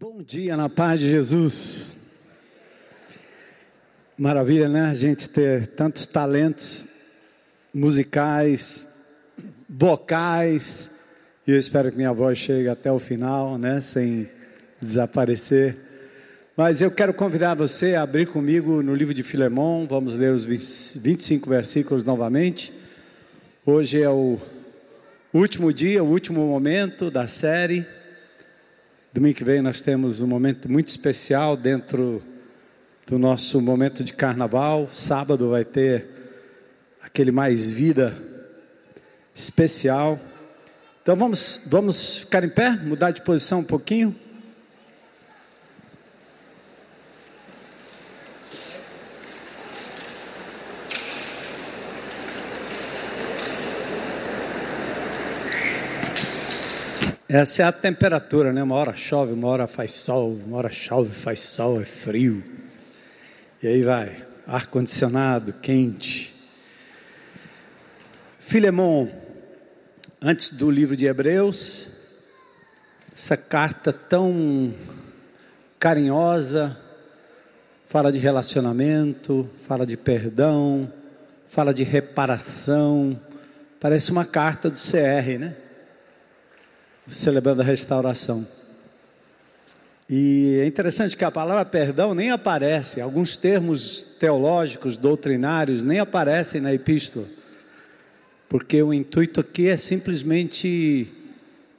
Bom dia na paz de Jesus. Maravilha, né? A gente ter tantos talentos musicais, vocais. E eu espero que minha voz chegue até o final, né? Sem desaparecer. Mas eu quero convidar você a abrir comigo no livro de Filemão. Vamos ler os 25 versículos novamente. Hoje é o último dia, o último momento da série. Domingo que vem nós temos um momento muito especial dentro do nosso momento de carnaval. Sábado vai ter aquele mais vida especial. Então vamos, vamos ficar em pé, mudar de posição um pouquinho. Essa é a temperatura, né? Uma hora chove, uma hora faz sol, uma hora chove, faz sol, é frio. E aí vai, ar-condicionado, quente. Filemon, antes do livro de Hebreus, essa carta tão carinhosa, fala de relacionamento, fala de perdão, fala de reparação, parece uma carta do CR, né? Celebrando a restauração. E é interessante que a palavra perdão nem aparece, alguns termos teológicos, doutrinários, nem aparecem na epístola, porque o intuito aqui é simplesmente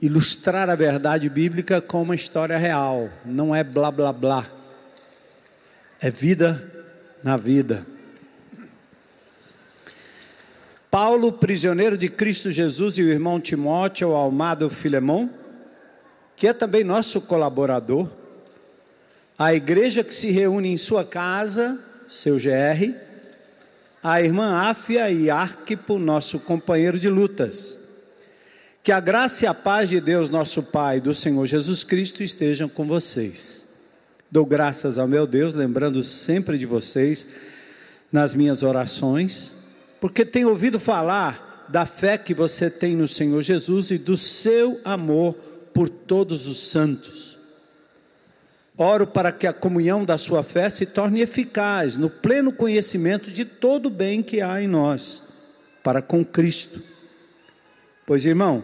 ilustrar a verdade bíblica com uma história real, não é blá blá blá, é vida na vida. Paulo, prisioneiro de Cristo Jesus, e o irmão Timóteo, o amado Filemão, que é também nosso colaborador, a igreja que se reúne em sua casa, seu GR, a irmã Áfia e Arquipo, nosso companheiro de lutas. Que a graça e a paz de Deus, nosso Pai, do Senhor Jesus Cristo estejam com vocês. Dou graças ao meu Deus, lembrando sempre de vocês nas minhas orações porque tenho ouvido falar da fé que você tem no Senhor Jesus e do seu amor por todos os santos. Oro para que a comunhão da sua fé se torne eficaz no pleno conhecimento de todo o bem que há em nós, para com Cristo. Pois, irmão,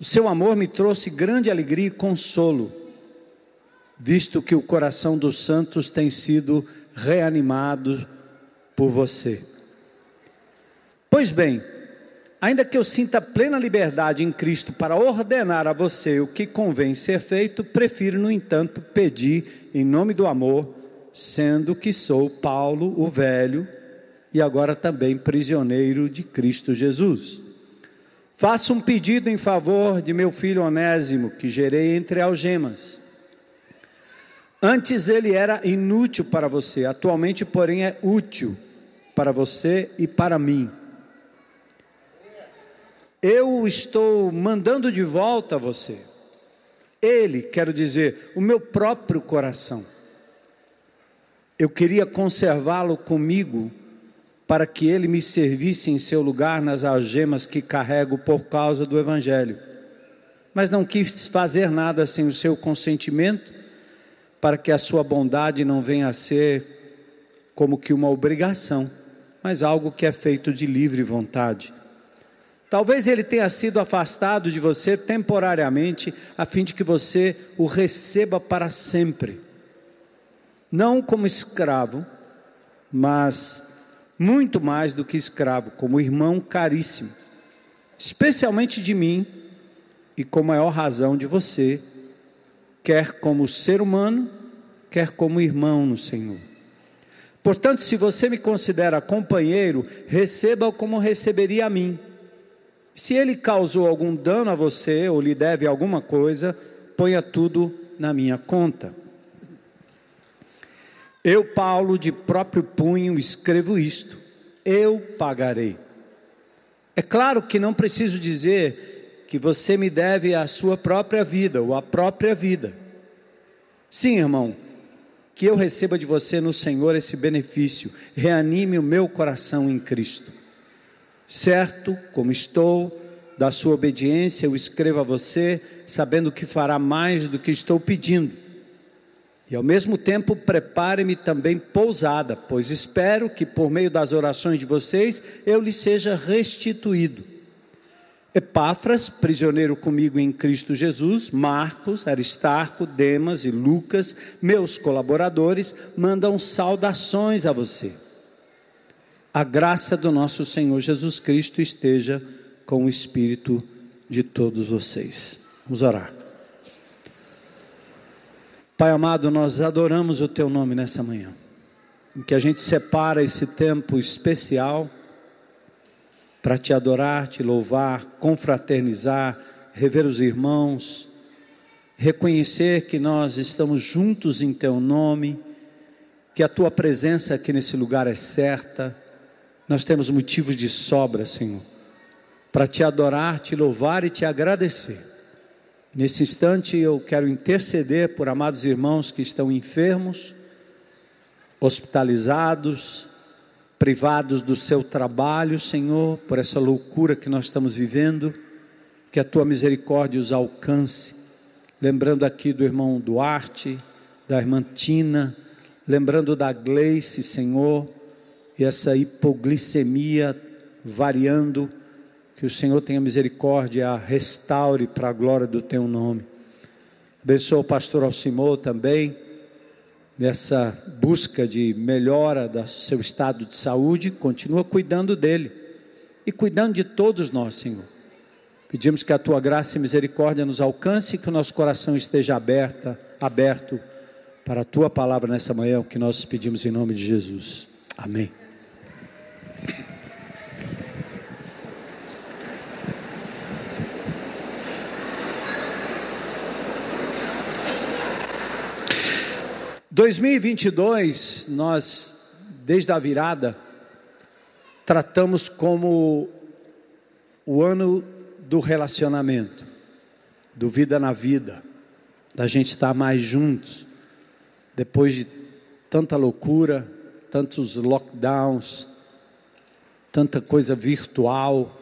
o seu amor me trouxe grande alegria e consolo, visto que o coração dos santos tem sido reanimado por você. Pois bem, ainda que eu sinta plena liberdade em Cristo para ordenar a você o que convém ser feito, prefiro, no entanto, pedir em nome do amor, sendo que sou Paulo, o velho, e agora também prisioneiro de Cristo Jesus. Faço um pedido em favor de meu filho Onésimo, que gerei entre algemas. Antes ele era inútil para você, atualmente, porém, é útil para você e para mim eu estou mandando de volta a você. Ele, quero dizer, o meu próprio coração. Eu queria conservá-lo comigo para que ele me servisse em seu lugar nas algemas que carrego por causa do Evangelho. Mas não quis fazer nada sem o seu consentimento, para que a sua bondade não venha a ser como que uma obrigação, mas algo que é feito de livre vontade. Talvez ele tenha sido afastado de você temporariamente, a fim de que você o receba para sempre. Não como escravo, mas muito mais do que escravo, como irmão caríssimo, especialmente de mim e com maior razão de você, quer como ser humano, quer como irmão no Senhor. Portanto, se você me considera companheiro, receba-o como receberia a mim. Se ele causou algum dano a você ou lhe deve alguma coisa, ponha tudo na minha conta. Eu, Paulo, de próprio punho, escrevo isto: eu pagarei. É claro que não preciso dizer que você me deve a sua própria vida ou a própria vida. Sim, irmão, que eu receba de você no Senhor esse benefício, reanime o meu coração em Cristo certo como estou, da sua obediência, eu escrevo a você, sabendo que fará mais do que estou pedindo. E ao mesmo tempo, prepare-me também pousada, pois espero que por meio das orações de vocês eu lhe seja restituído. Epáfras, prisioneiro comigo em Cristo Jesus, Marcos, Aristarco, Demas e Lucas, meus colaboradores, mandam saudações a você. A graça do nosso Senhor Jesus Cristo esteja com o espírito de todos vocês. Vamos orar. Pai amado, nós adoramos o teu nome nessa manhã. Em que a gente separa esse tempo especial para te adorar, te louvar, confraternizar, rever os irmãos, reconhecer que nós estamos juntos em Teu nome, que a Tua presença aqui nesse lugar é certa, nós temos motivos de sobra, Senhor, para te adorar, te louvar e te agradecer. Nesse instante eu quero interceder por amados irmãos que estão enfermos, hospitalizados, privados do seu trabalho, Senhor, por essa loucura que nós estamos vivendo, que a tua misericórdia os alcance. Lembrando aqui do irmão Duarte, da irmã Tina, lembrando da Gleice, Senhor, e essa hipoglicemia variando, que o Senhor tenha misericórdia, restaure para a glória do teu nome. Abençoa o pastor Alcimô também nessa busca de melhora do seu estado de saúde, continua cuidando dele e cuidando de todos nós, Senhor. Pedimos que a tua graça e misericórdia nos alcance e que o nosso coração esteja aberta, aberto para a tua palavra nessa manhã, o que nós pedimos em nome de Jesus. Amém. 2022, nós, desde a virada, tratamos como o ano do relacionamento, do vida na vida, da gente estar mais juntos, depois de tanta loucura, tantos lockdowns, tanta coisa virtual,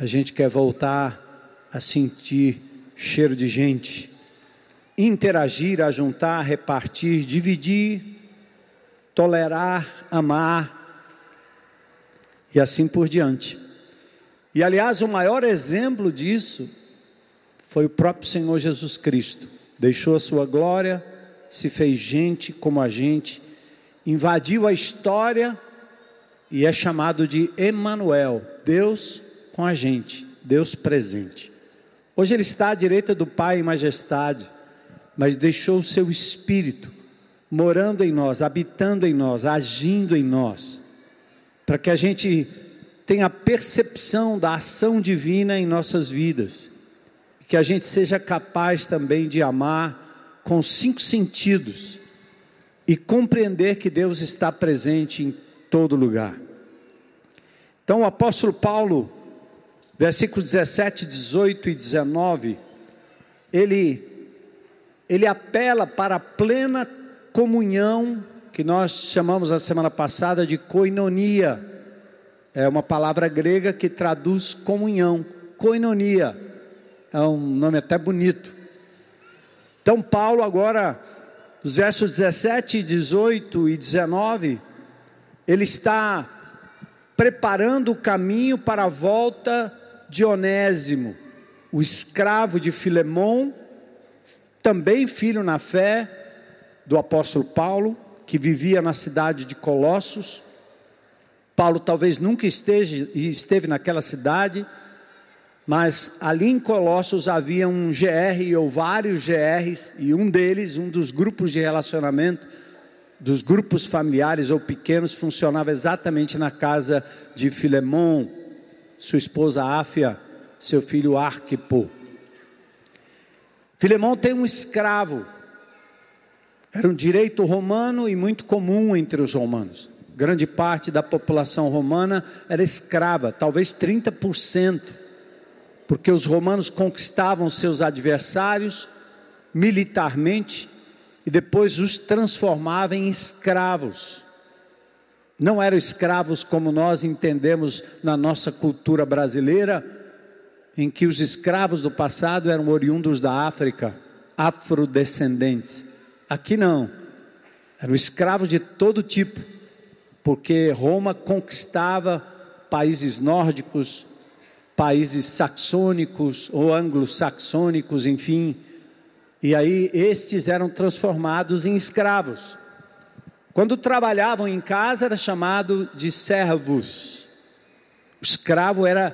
a gente quer voltar a sentir cheiro de gente interagir, ajuntar, repartir, dividir, tolerar, amar e assim por diante. E aliás, o maior exemplo disso foi o próprio Senhor Jesus Cristo. Deixou a sua glória, se fez gente como a gente, invadiu a história e é chamado de Emanuel, Deus com a gente, Deus presente. Hoje ele está à direita do Pai em majestade mas deixou o seu espírito morando em nós, habitando em nós, agindo em nós, para que a gente tenha percepção da ação divina em nossas vidas, que a gente seja capaz também de amar com cinco sentidos e compreender que Deus está presente em todo lugar. Então, o apóstolo Paulo, versículos 17, 18 e 19, ele ele apela para a plena comunhão, que nós chamamos a semana passada de koinonia. É uma palavra grega que traduz comunhão, koinonia. É um nome até bonito. Então, Paulo, agora, nos versos 17, 18 e 19, ele está preparando o caminho para a volta de Onésimo, o escravo de Filemão também filho na fé do apóstolo Paulo, que vivia na cidade de Colossos. Paulo talvez nunca esteja, esteve naquela cidade, mas ali em Colossos havia um GR ou vários GRs, e um deles, um dos grupos de relacionamento, dos grupos familiares ou pequenos, funcionava exatamente na casa de Filemão, sua esposa Áfia, seu filho Arquipo. Filemão tem um escravo. Era um direito romano e muito comum entre os romanos. Grande parte da população romana era escrava, talvez 30%, porque os romanos conquistavam seus adversários militarmente e depois os transformavam em escravos. Não eram escravos como nós entendemos na nossa cultura brasileira, em que os escravos do passado eram oriundos da África, afrodescendentes. Aqui não, eram escravos de todo tipo, porque Roma conquistava países nórdicos, países saxônicos ou anglo-saxônicos, enfim. E aí estes eram transformados em escravos. Quando trabalhavam em casa era chamado de servos. O escravo era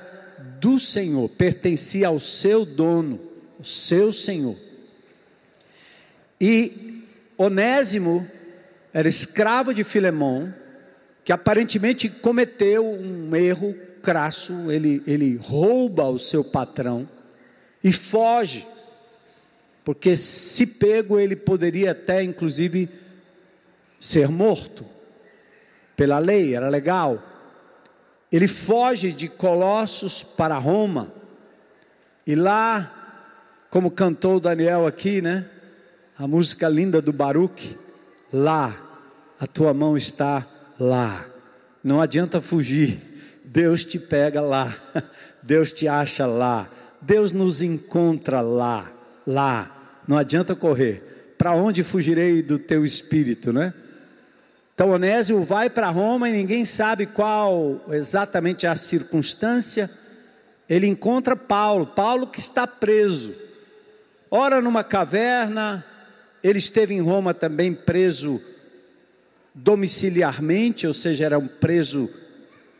do Senhor, pertencia ao seu dono, o seu Senhor. E Onésimo era escravo de Filemão, que aparentemente cometeu um erro crasso, ele, ele rouba o seu patrão e foge, porque se pego ele poderia até inclusive ser morto pela lei, era legal. Ele foge de Colossos para Roma, e lá, como cantou Daniel aqui, né? A música linda do Baruch, lá, a tua mão está lá. Não adianta fugir, Deus te pega lá, Deus te acha lá, Deus nos encontra lá, lá. Não adianta correr. Para onde fugirei do teu espírito, né? Então Onésio vai para Roma e ninguém sabe qual exatamente a circunstância. Ele encontra Paulo, Paulo que está preso. Ora numa caverna, ele esteve em Roma também preso domiciliarmente, ou seja, era um preso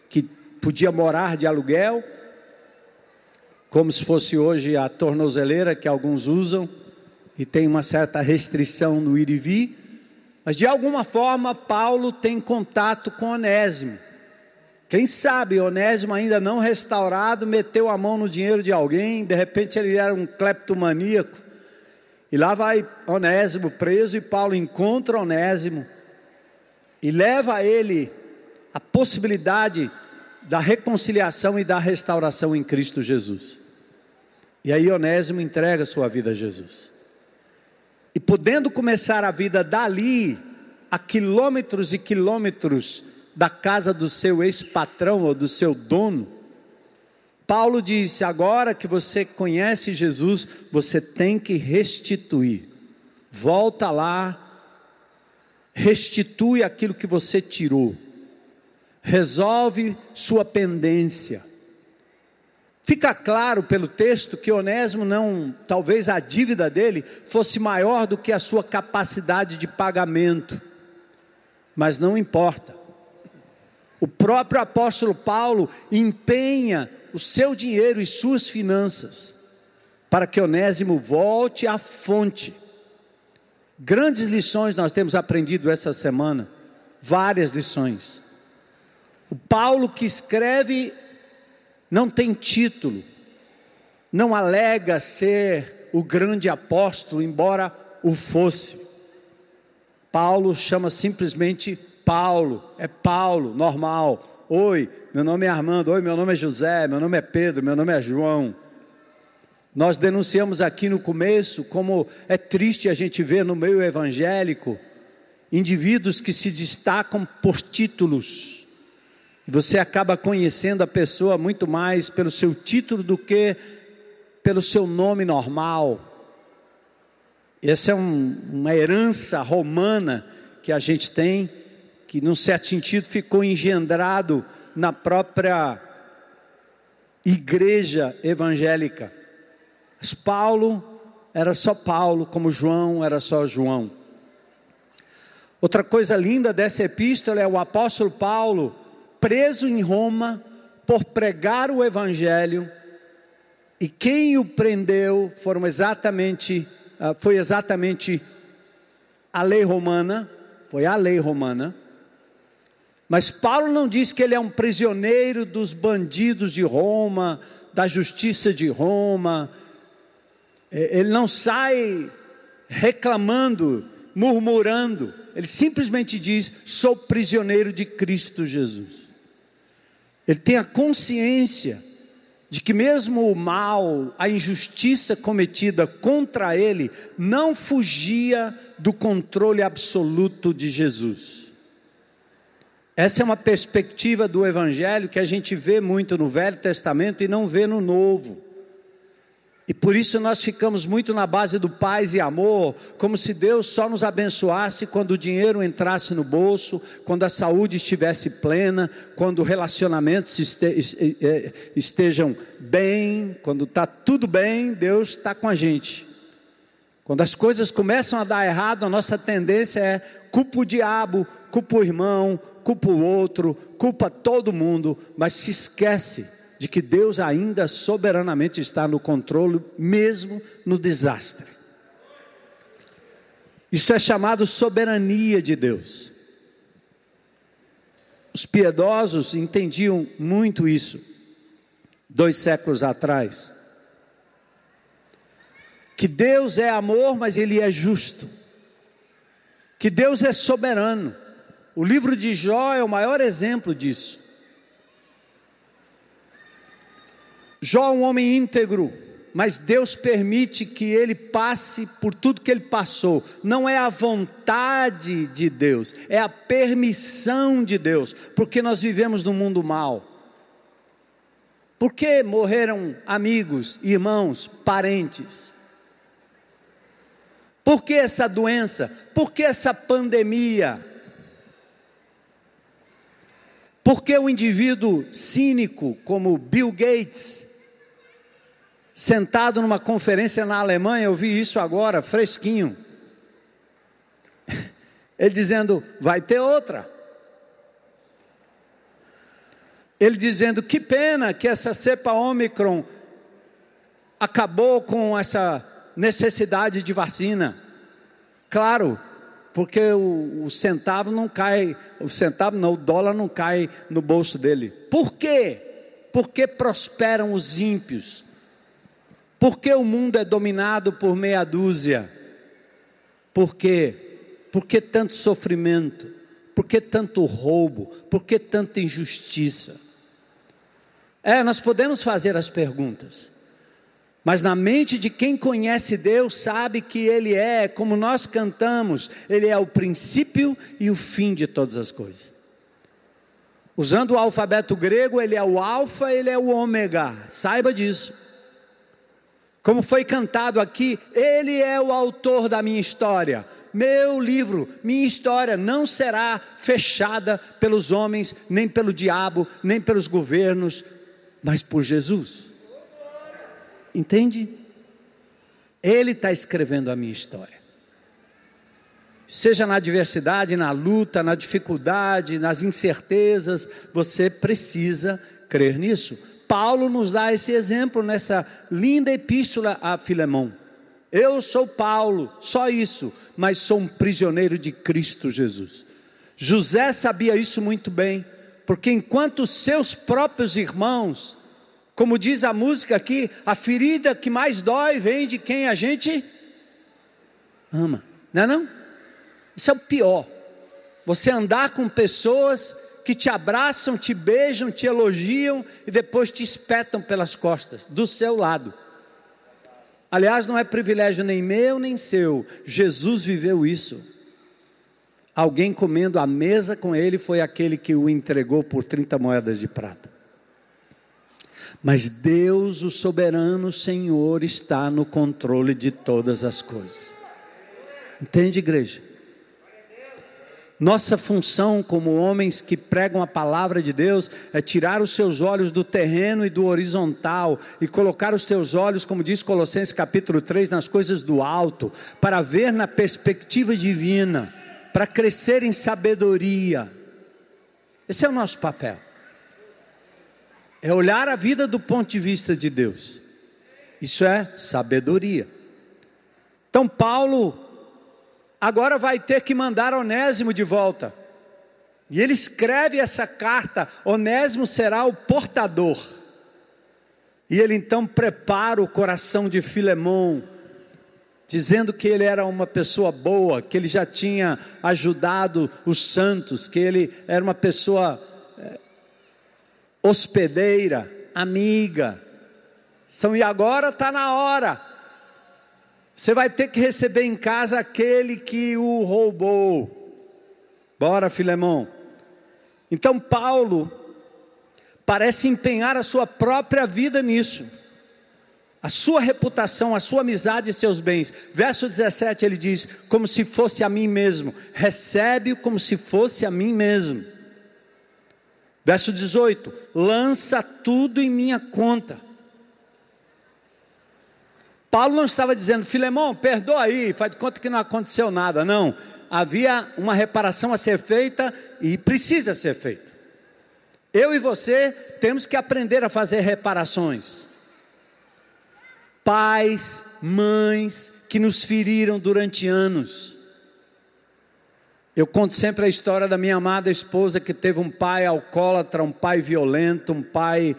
que podia morar de aluguel, como se fosse hoje a tornozeleira que alguns usam, e tem uma certa restrição no ir e vir. Mas de alguma forma Paulo tem contato com Onésimo. Quem sabe Onésimo ainda não restaurado meteu a mão no dinheiro de alguém, de repente ele era um cleptomaníaco. E lá vai Onésimo preso e Paulo encontra Onésimo e leva a ele a possibilidade da reconciliação e da restauração em Cristo Jesus. E aí Onésimo entrega sua vida a Jesus. E podendo começar a vida dali, a quilômetros e quilômetros da casa do seu ex-patrão ou do seu dono, Paulo disse: agora que você conhece Jesus, você tem que restituir. Volta lá, restitui aquilo que você tirou, resolve sua pendência Fica claro pelo texto que Onésimo não, talvez a dívida dele fosse maior do que a sua capacidade de pagamento. Mas não importa. O próprio apóstolo Paulo empenha o seu dinheiro e suas finanças para que Onésimo volte à fonte. Grandes lições nós temos aprendido essa semana, várias lições. O Paulo que escreve não tem título, não alega ser o grande apóstolo, embora o fosse. Paulo chama simplesmente Paulo, é Paulo, normal. Oi, meu nome é Armando, oi, meu nome é José, meu nome é Pedro, meu nome é João. Nós denunciamos aqui no começo como é triste a gente ver no meio evangélico indivíduos que se destacam por títulos você acaba conhecendo a pessoa muito mais pelo seu título do que pelo seu nome normal. Essa é um, uma herança romana que a gente tem, que num certo sentido ficou engendrado na própria igreja evangélica. Mas Paulo era só Paulo, como João era só João. Outra coisa linda dessa epístola é o apóstolo Paulo preso em Roma por pregar o evangelho, e quem o prendeu foram exatamente, ah, foi exatamente a lei romana, foi a lei romana. Mas Paulo não diz que ele é um prisioneiro dos bandidos de Roma, da justiça de Roma. É, ele não sai reclamando, murmurando. Ele simplesmente diz: sou prisioneiro de Cristo Jesus. Ele tem a consciência de que, mesmo o mal, a injustiça cometida contra ele, não fugia do controle absoluto de Jesus. Essa é uma perspectiva do Evangelho que a gente vê muito no Velho Testamento e não vê no Novo. E por isso nós ficamos muito na base do paz e amor, como se Deus só nos abençoasse quando o dinheiro entrasse no bolso, quando a saúde estivesse plena, quando relacionamentos estejam bem, quando está tudo bem, Deus está com a gente. Quando as coisas começam a dar errado, a nossa tendência é culpa o diabo, culpa o irmão, culpa o outro, culpa todo mundo, mas se esquece de que Deus ainda soberanamente está no controle, mesmo no desastre. Isto é chamado soberania de Deus. Os piedosos entendiam muito isso, dois séculos atrás. Que Deus é amor, mas Ele é justo. Que Deus é soberano. O livro de Jó é o maior exemplo disso. Jó é um homem íntegro, mas Deus permite que ele passe por tudo que ele passou. Não é a vontade de Deus, é a permissão de Deus, porque nós vivemos num mundo mal. Por que morreram amigos, irmãos, parentes? Por que essa doença? Por que essa pandemia? Por que o indivíduo cínico como Bill Gates sentado numa conferência na Alemanha, eu vi isso agora, fresquinho. Ele dizendo: vai ter outra. Ele dizendo: que pena que essa cepa Omicron acabou com essa necessidade de vacina. Claro, porque o, o, centavo não cai, o centavo não, o dólar não cai no bolso dele. Por quê? Porque prosperam os ímpios. Por que o mundo é dominado por meia dúzia? Por quê? Por que tanto sofrimento? Por que tanto roubo? Por que tanta injustiça? É, nós podemos fazer as perguntas, mas na mente de quem conhece Deus, sabe que Ele é, como nós cantamos, Ele é o princípio e o fim de todas as coisas. Usando o alfabeto grego, Ele é o Alfa, Ele é o Ômega, saiba disso. Como foi cantado aqui, Ele é o autor da minha história. Meu livro, minha história não será fechada pelos homens, nem pelo diabo, nem pelos governos, mas por Jesus. Entende? Ele está escrevendo a minha história. Seja na adversidade, na luta, na dificuldade, nas incertezas, você precisa crer nisso. Paulo nos dá esse exemplo nessa linda epístola a Filemão. Eu sou Paulo, só isso, mas sou um prisioneiro de Cristo Jesus. José sabia isso muito bem, porque enquanto seus próprios irmãos, como diz a música aqui, a ferida que mais dói vem de quem a gente ama, não é não? Isso é o pior. Você andar com pessoas que te abraçam, te beijam, te elogiam e depois te espetam pelas costas, do seu lado. Aliás, não é privilégio nem meu nem seu, Jesus viveu isso. Alguém comendo à mesa com ele foi aquele que o entregou por 30 moedas de prata. Mas Deus, o soberano Senhor, está no controle de todas as coisas. Entende, igreja? Nossa função como homens que pregam a palavra de Deus é tirar os seus olhos do terreno e do horizontal e colocar os teus olhos, como diz Colossenses capítulo 3, nas coisas do alto, para ver na perspectiva divina, para crescer em sabedoria. Esse é o nosso papel. É olhar a vida do ponto de vista de Deus. Isso é sabedoria. Então Paulo agora vai ter que mandar Onésimo de volta. E ele escreve essa carta, Onésimo será o portador. E ele então prepara o coração de Filemão, dizendo que ele era uma pessoa boa, que ele já tinha ajudado os santos, que ele era uma pessoa é, hospedeira, amiga. Então, e agora está na hora você vai ter que receber em casa aquele que o roubou. Bora, Filemão. Então, Paulo parece empenhar a sua própria vida nisso. a sua reputação, a sua amizade e seus bens. Verso 17 ele diz: como se fosse a mim mesmo, recebe-o como se fosse a mim mesmo. Verso 18: lança tudo em minha conta. Paulo não estava dizendo, Filemão, perdoa aí, faz de conta que não aconteceu nada. Não, havia uma reparação a ser feita e precisa ser feita. Eu e você temos que aprender a fazer reparações pais, mães que nos feriram durante anos. Eu conto sempre a história da minha amada esposa que teve um pai alcoólatra, um pai violento, um pai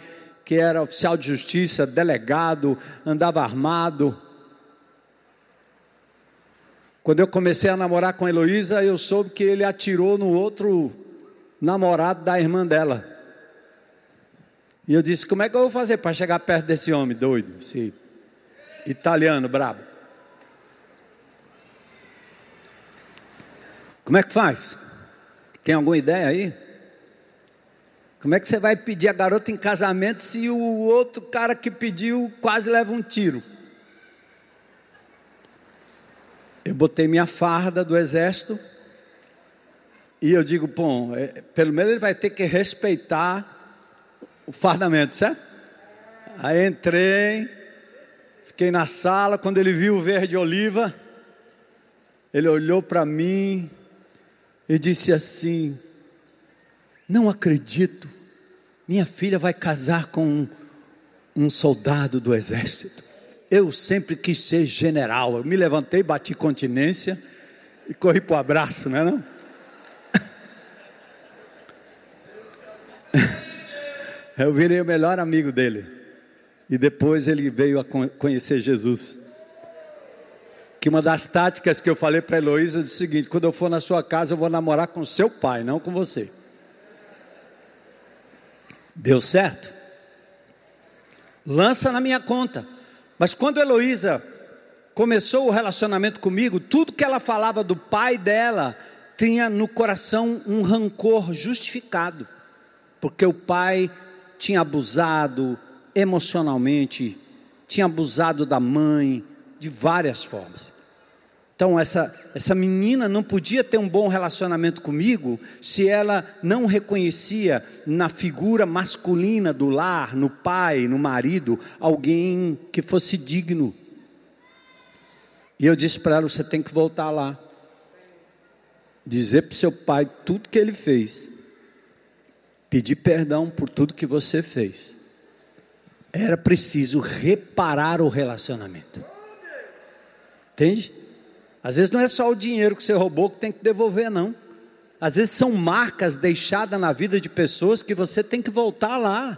que era oficial de justiça, delegado, andava armado. Quando eu comecei a namorar com a Heloísa, eu soube que ele atirou no outro namorado da irmã dela. E eu disse: Como é que eu vou fazer para chegar perto desse homem doido? Se italiano brabo. Como é que faz? Tem alguma ideia aí? Como é que você vai pedir a garota em casamento se o outro cara que pediu quase leva um tiro? Eu botei minha farda do exército e eu digo, bom, é, pelo menos ele vai ter que respeitar o fardamento, certo? Aí entrei, Fiquei na sala, quando ele viu o verde oliva, ele olhou para mim e disse assim: Não acredito, minha filha vai casar com um, soldado do exército. Eu sempre quis ser general. Eu me levantei, bati continência e corri para o abraço, não é não? Eu virei o melhor amigo dele. E depois ele veio a conhecer Jesus. Que uma das táticas que eu falei para Heloísa é o seguinte: quando eu for na sua casa, eu vou namorar com seu pai, não com você. Deu certo? Lança na minha conta. Mas quando Heloísa começou o relacionamento comigo, tudo que ela falava do pai dela tinha no coração um rancor justificado, porque o pai tinha abusado, emocionalmente, tinha abusado da mãe, de várias formas. Então, essa, essa menina não podia ter um bom relacionamento comigo se ela não reconhecia na figura masculina do lar, no pai, no marido, alguém que fosse digno. E eu disse para ela: você tem que voltar lá, dizer para seu pai tudo que ele fez, pedir perdão por tudo que você fez era preciso reparar o relacionamento. Entende? Às vezes não é só o dinheiro que você roubou que tem que devolver, não. Às vezes são marcas deixadas na vida de pessoas que você tem que voltar lá.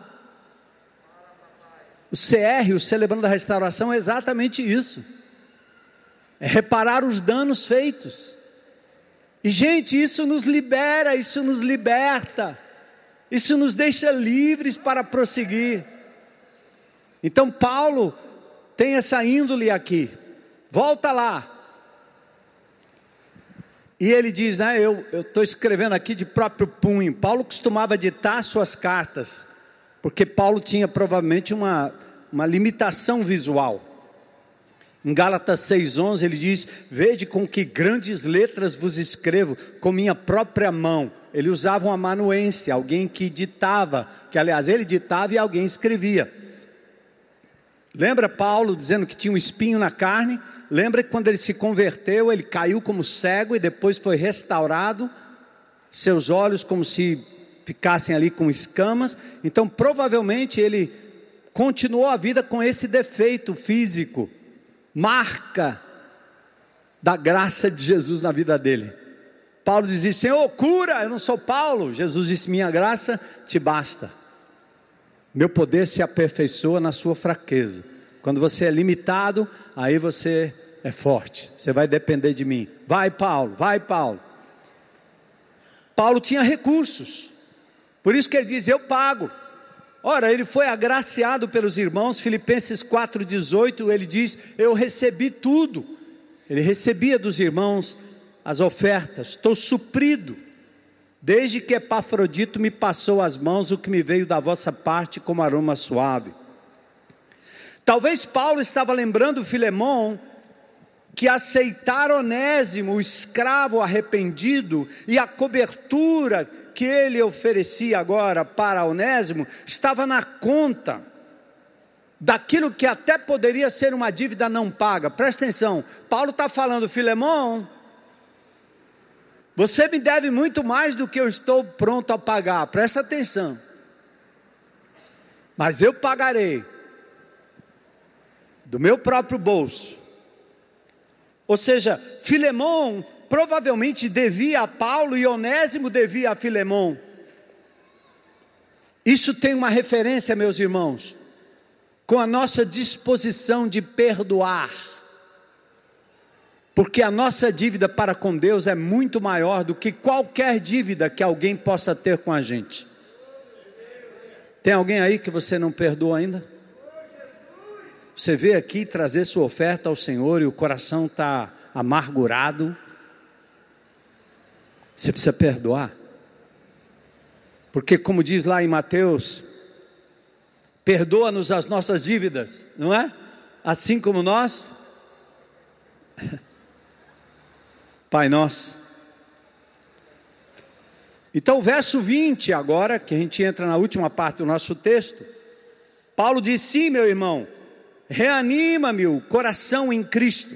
O CR, o Celebrando a Restauração, é exatamente isso. É reparar os danos feitos. E, gente, isso nos libera, isso nos liberta, isso nos deixa livres para prosseguir. Então Paulo tem essa índole aqui. Volta lá. E ele diz, né? Eu estou escrevendo aqui de próprio punho. Paulo costumava ditar suas cartas, porque Paulo tinha provavelmente uma, uma limitação visual. Em Gálatas 6,11 ele diz: Vede com que grandes letras vos escrevo, com minha própria mão. Ele usava uma amanuense, alguém que ditava, que aliás ele ditava e alguém escrevia. Lembra Paulo dizendo que tinha um espinho na carne? Lembra que quando ele se converteu, ele caiu como cego e depois foi restaurado, seus olhos como se ficassem ali com escamas. Então, provavelmente ele continuou a vida com esse defeito físico, marca da graça de Jesus na vida dele. Paulo dizia: Senhor, cura, eu não sou Paulo. Jesus disse: Minha graça te basta. Meu poder se aperfeiçoa na sua fraqueza. Quando você é limitado, aí você é forte. Você vai depender de mim. Vai, Paulo, vai, Paulo. Paulo tinha recursos. Por isso que ele diz: Eu pago. Ora, ele foi agraciado pelos irmãos, Filipenses 4,18, ele diz: Eu recebi tudo. Ele recebia dos irmãos as ofertas, estou suprido. Desde que Epafrodito me passou as mãos o que me veio da vossa parte como aroma suave. Talvez Paulo estava lembrando Filemão que aceitar Onésimo, o escravo arrependido, e a cobertura que ele oferecia agora para Onésimo, estava na conta daquilo que até poderia ser uma dívida não paga. Presta atenção, Paulo está falando, Filemão, você me deve muito mais do que eu estou pronto a pagar, presta atenção. Mas eu pagarei do meu próprio bolso. Ou seja, Filemão provavelmente devia a Paulo e Onésimo devia a Filemão. Isso tem uma referência, meus irmãos, com a nossa disposição de perdoar. Porque a nossa dívida para com Deus é muito maior do que qualquer dívida que alguém possa ter com a gente. Tem alguém aí que você não perdoa ainda? Você veio aqui trazer sua oferta ao Senhor e o coração está amargurado. Você precisa perdoar. Porque, como diz lá em Mateus, perdoa-nos as nossas dívidas, não é? Assim como nós. Pai nosso. Então, verso 20, agora, que a gente entra na última parte do nosso texto, Paulo diz: sim, meu irmão, reanima-me o coração em Cristo.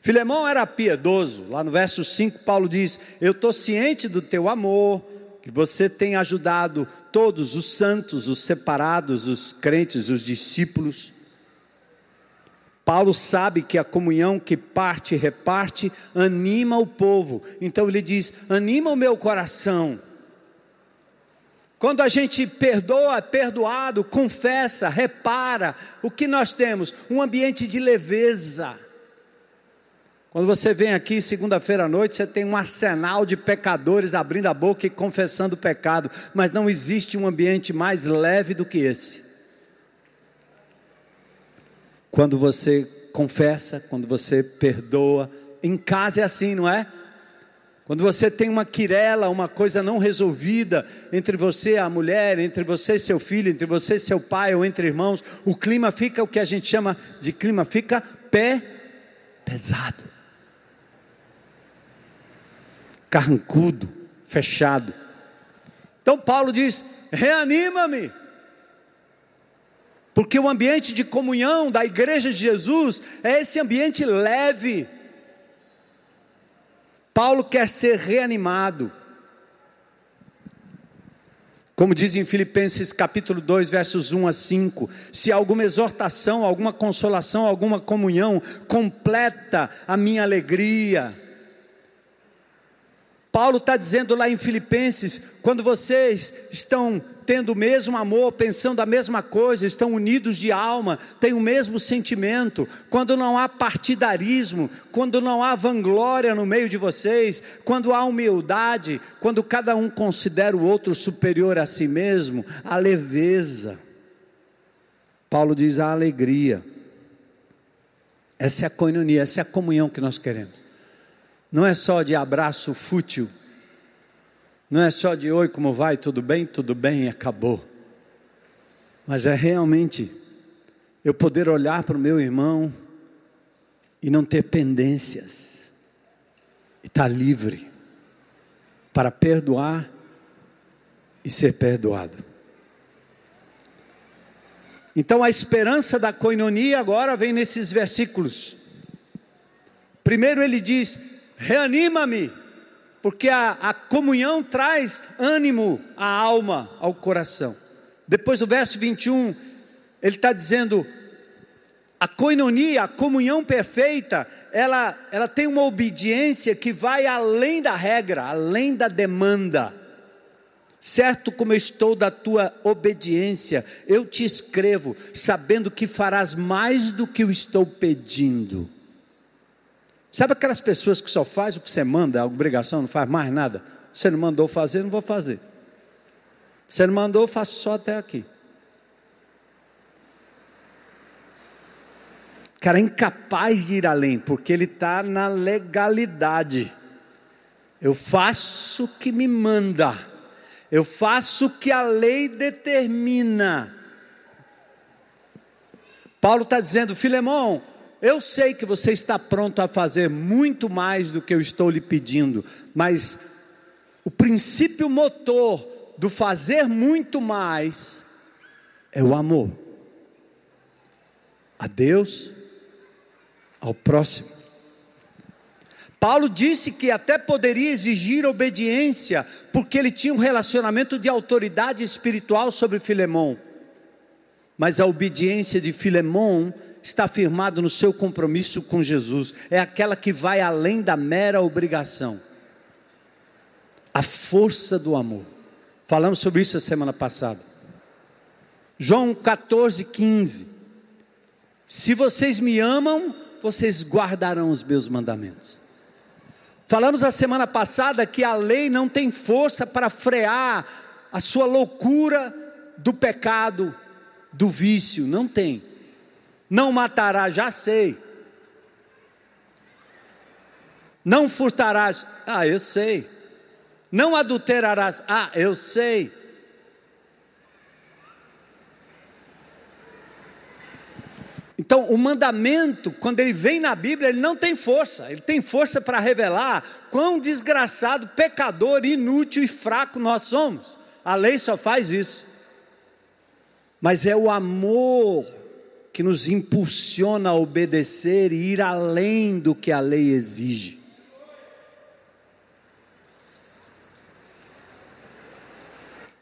Filemão era piedoso, lá no verso 5, Paulo diz: Eu estou ciente do teu amor, que você tem ajudado todos os santos, os separados, os crentes, os discípulos. Paulo sabe que a comunhão que parte e reparte anima o povo, então ele diz: anima o meu coração. Quando a gente perdoa, perdoado, confessa, repara, o que nós temos? Um ambiente de leveza. Quando você vem aqui segunda-feira à noite, você tem um arsenal de pecadores abrindo a boca e confessando o pecado, mas não existe um ambiente mais leve do que esse. Quando você confessa, quando você perdoa, em casa é assim, não é? Quando você tem uma quirela, uma coisa não resolvida entre você e a mulher, entre você e seu filho, entre você e seu pai ou entre irmãos, o clima fica o que a gente chama de clima fica pé pesado. Carrancudo, fechado. Então Paulo diz: "Reanima-me". Porque o ambiente de comunhão da igreja de Jesus é esse ambiente leve, Paulo quer ser reanimado. Como diz em Filipenses capítulo 2, versos 1 a 5, se alguma exortação, alguma consolação, alguma comunhão completa a minha alegria. Paulo está dizendo lá em Filipenses, quando vocês estão tendo o mesmo amor, pensando a mesma coisa, estão unidos de alma, têm o mesmo sentimento, quando não há partidarismo, quando não há vanglória no meio de vocês, quando há humildade, quando cada um considera o outro superior a si mesmo, a leveza. Paulo diz a alegria. Essa é a coinonia, essa é a comunhão que nós queremos. Não é só de abraço fútil, não é só de oi, como vai? Tudo bem? Tudo bem, acabou. Mas é realmente eu poder olhar para o meu irmão e não ter pendências, e estar tá livre para perdoar e ser perdoado. Então a esperança da coinonia agora vem nesses versículos. Primeiro ele diz: reanima-me porque a, a comunhão traz ânimo à alma, ao coração. Depois do verso 21, ele está dizendo: a coinonia, a comunhão perfeita, ela, ela tem uma obediência que vai além da regra, além da demanda. Certo como estou da tua obediência, eu te escrevo, sabendo que farás mais do que eu estou pedindo. Sabe aquelas pessoas que só faz o que você manda, a obrigação, não faz mais nada? Você não mandou fazer, não vou fazer. Você não mandou, faço só até aqui. Cara, é incapaz de ir além, porque ele está na legalidade. Eu faço o que me manda, eu faço o que a lei determina. Paulo está dizendo, Filemão, eu sei que você está pronto a fazer muito mais do que eu estou lhe pedindo, mas o princípio motor do fazer muito mais é o amor a Deus, ao próximo. Paulo disse que até poderia exigir obediência, porque ele tinha um relacionamento de autoridade espiritual sobre Filemão. Mas a obediência de Filemão está firmada no seu compromisso com Jesus, é aquela que vai além da mera obrigação. A força do amor. Falamos sobre isso a semana passada. João 14, 15. Se vocês me amam, vocês guardarão os meus mandamentos. Falamos a semana passada que a lei não tem força para frear a sua loucura do pecado, do vício, não tem. Não matará, já sei. Não furtarás, ah, eu sei. Não adulterarás, ah, eu sei. Então, o mandamento, quando ele vem na Bíblia, ele não tem força, ele tem força para revelar quão desgraçado, pecador, inútil e fraco nós somos. A lei só faz isso. Mas é o amor que nos impulsiona a obedecer e ir além do que a lei exige.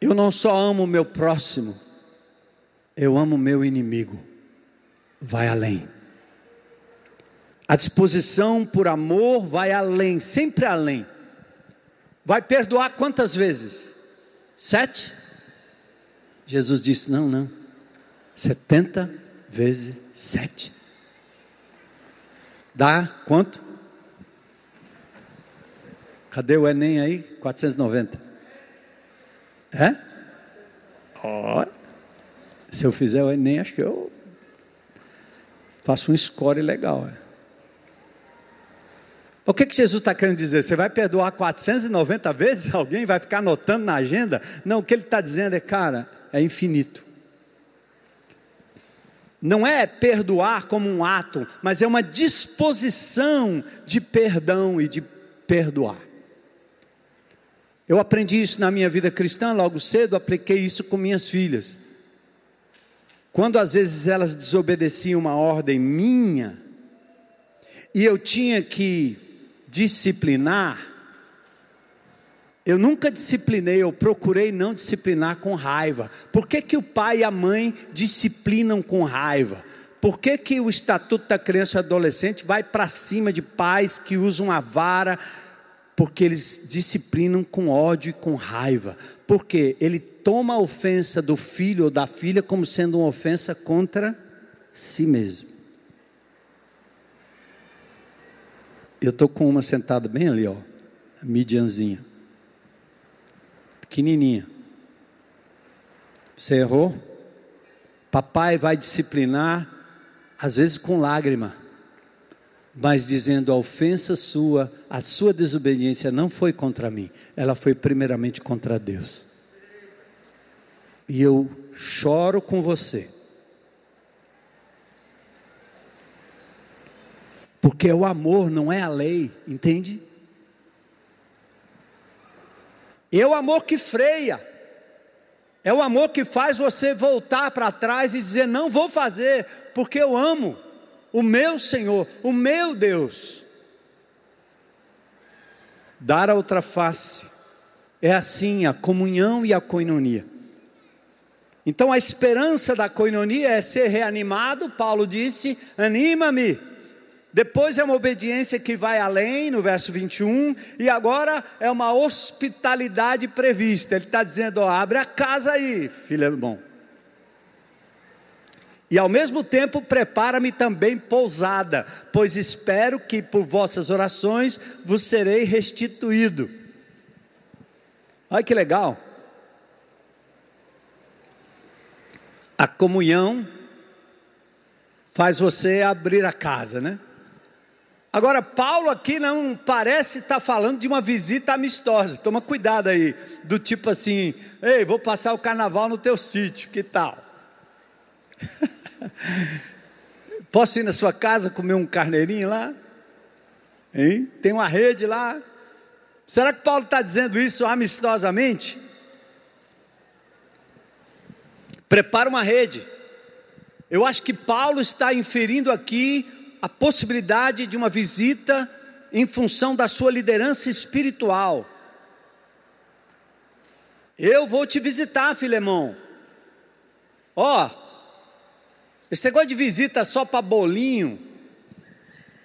Eu não só amo o meu próximo, eu amo o meu inimigo vai além. A disposição por amor vai além, sempre além. Vai perdoar quantas vezes? Sete? Jesus disse: não, não. Setenta vezes sete. Dá quanto? Cadê o Enem aí? 490. É? Oh. Se eu fizer o Enem, acho que eu Faça um score legal. É. O que, que Jesus está querendo dizer? Você vai perdoar 490 vezes? Alguém vai ficar anotando na agenda? Não, o que ele está dizendo é, cara, é infinito. Não é perdoar como um ato, mas é uma disposição de perdão e de perdoar. Eu aprendi isso na minha vida cristã logo cedo, apliquei isso com minhas filhas. Quando às vezes elas desobedeciam uma ordem minha, e eu tinha que disciplinar, eu nunca disciplinei, eu procurei não disciplinar com raiva. Por que, que o pai e a mãe disciplinam com raiva? Por que, que o estatuto da criança e adolescente vai para cima de pais que usam a vara? Porque eles disciplinam com ódio e com raiva. Porque ele toma a ofensa do filho ou da filha como sendo uma ofensa contra si mesmo. Eu estou com uma sentada bem ali, ó, a Midianzinha, pequenininha. Você errou? Papai vai disciplinar, às vezes com lágrima, mas dizendo a ofensa sua, a sua desobediência não foi contra mim, ela foi primeiramente contra Deus e eu choro com você. Porque o amor não é a lei, entende? É o amor que freia. É o amor que faz você voltar para trás e dizer: Não vou fazer, porque eu amo o meu Senhor, o meu Deus. Dar a outra face é assim a comunhão e a coinonia. Então a esperança da coinonia é ser reanimado, Paulo disse: anima-me. Depois é uma obediência que vai além, no verso 21, e agora é uma hospitalidade prevista. Ele está dizendo: ó, abre a casa aí, filho bom. E ao mesmo tempo prepara-me também pousada, pois espero que por vossas orações vos serei restituído. Olha que legal. A comunhão faz você abrir a casa, né? Agora, Paulo aqui não parece estar falando de uma visita amistosa. Toma cuidado aí, do tipo assim: ei, vou passar o carnaval no teu sítio, que tal? Posso ir na sua casa comer um carneirinho lá? Hein? Tem uma rede lá. Será que Paulo está dizendo isso amistosamente? Prepara uma rede. Eu acho que Paulo está inferindo aqui a possibilidade de uma visita em função da sua liderança espiritual. Eu vou te visitar, Filemão. Ó, oh, esse negócio de visita só para bolinho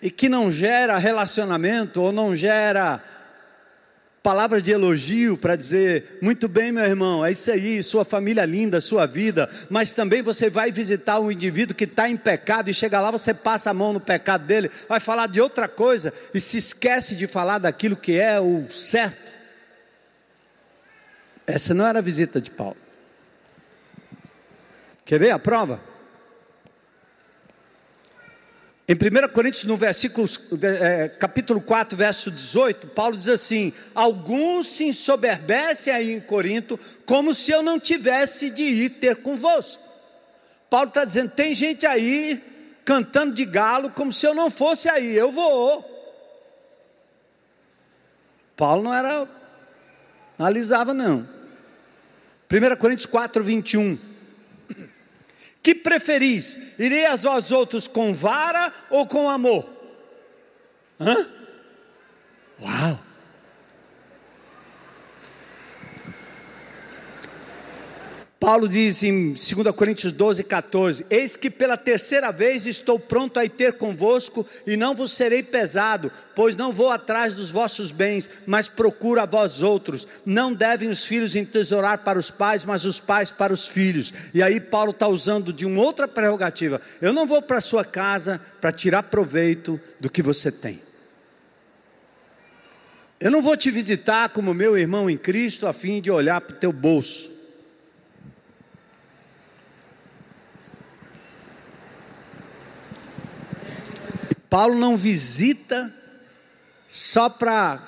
e que não gera relacionamento ou não gera palavras de elogio para dizer: muito bem, meu irmão, é isso aí, sua família linda, sua vida, mas também você vai visitar um indivíduo que está em pecado e chega lá, você passa a mão no pecado dele, vai falar de outra coisa e se esquece de falar daquilo que é o certo. Essa não era a visita de Paulo. Quer ver a prova? Em 1 Coríntios, no versículo, é, capítulo 4, verso 18, Paulo diz assim: Alguns se ensoberbecem aí em Corinto, como se eu não tivesse de ir ter convosco. Paulo está dizendo: tem gente aí cantando de galo, como se eu não fosse aí, eu vou. Paulo não era, analisava não. 1 Coríntios 4, 21. Que preferis? Irei a vós outros com vara ou com amor? Hã? Uau! Paulo diz em 2 Coríntios 12, 14: Eis que pela terceira vez estou pronto a ir ter convosco, e não vos serei pesado, pois não vou atrás dos vossos bens, mas procuro a vós outros. Não devem os filhos entesourar para os pais, mas os pais para os filhos. E aí Paulo está usando de uma outra prerrogativa: Eu não vou para sua casa para tirar proveito do que você tem. Eu não vou te visitar como meu irmão em Cristo, a fim de olhar para o teu bolso. Paulo não visita só para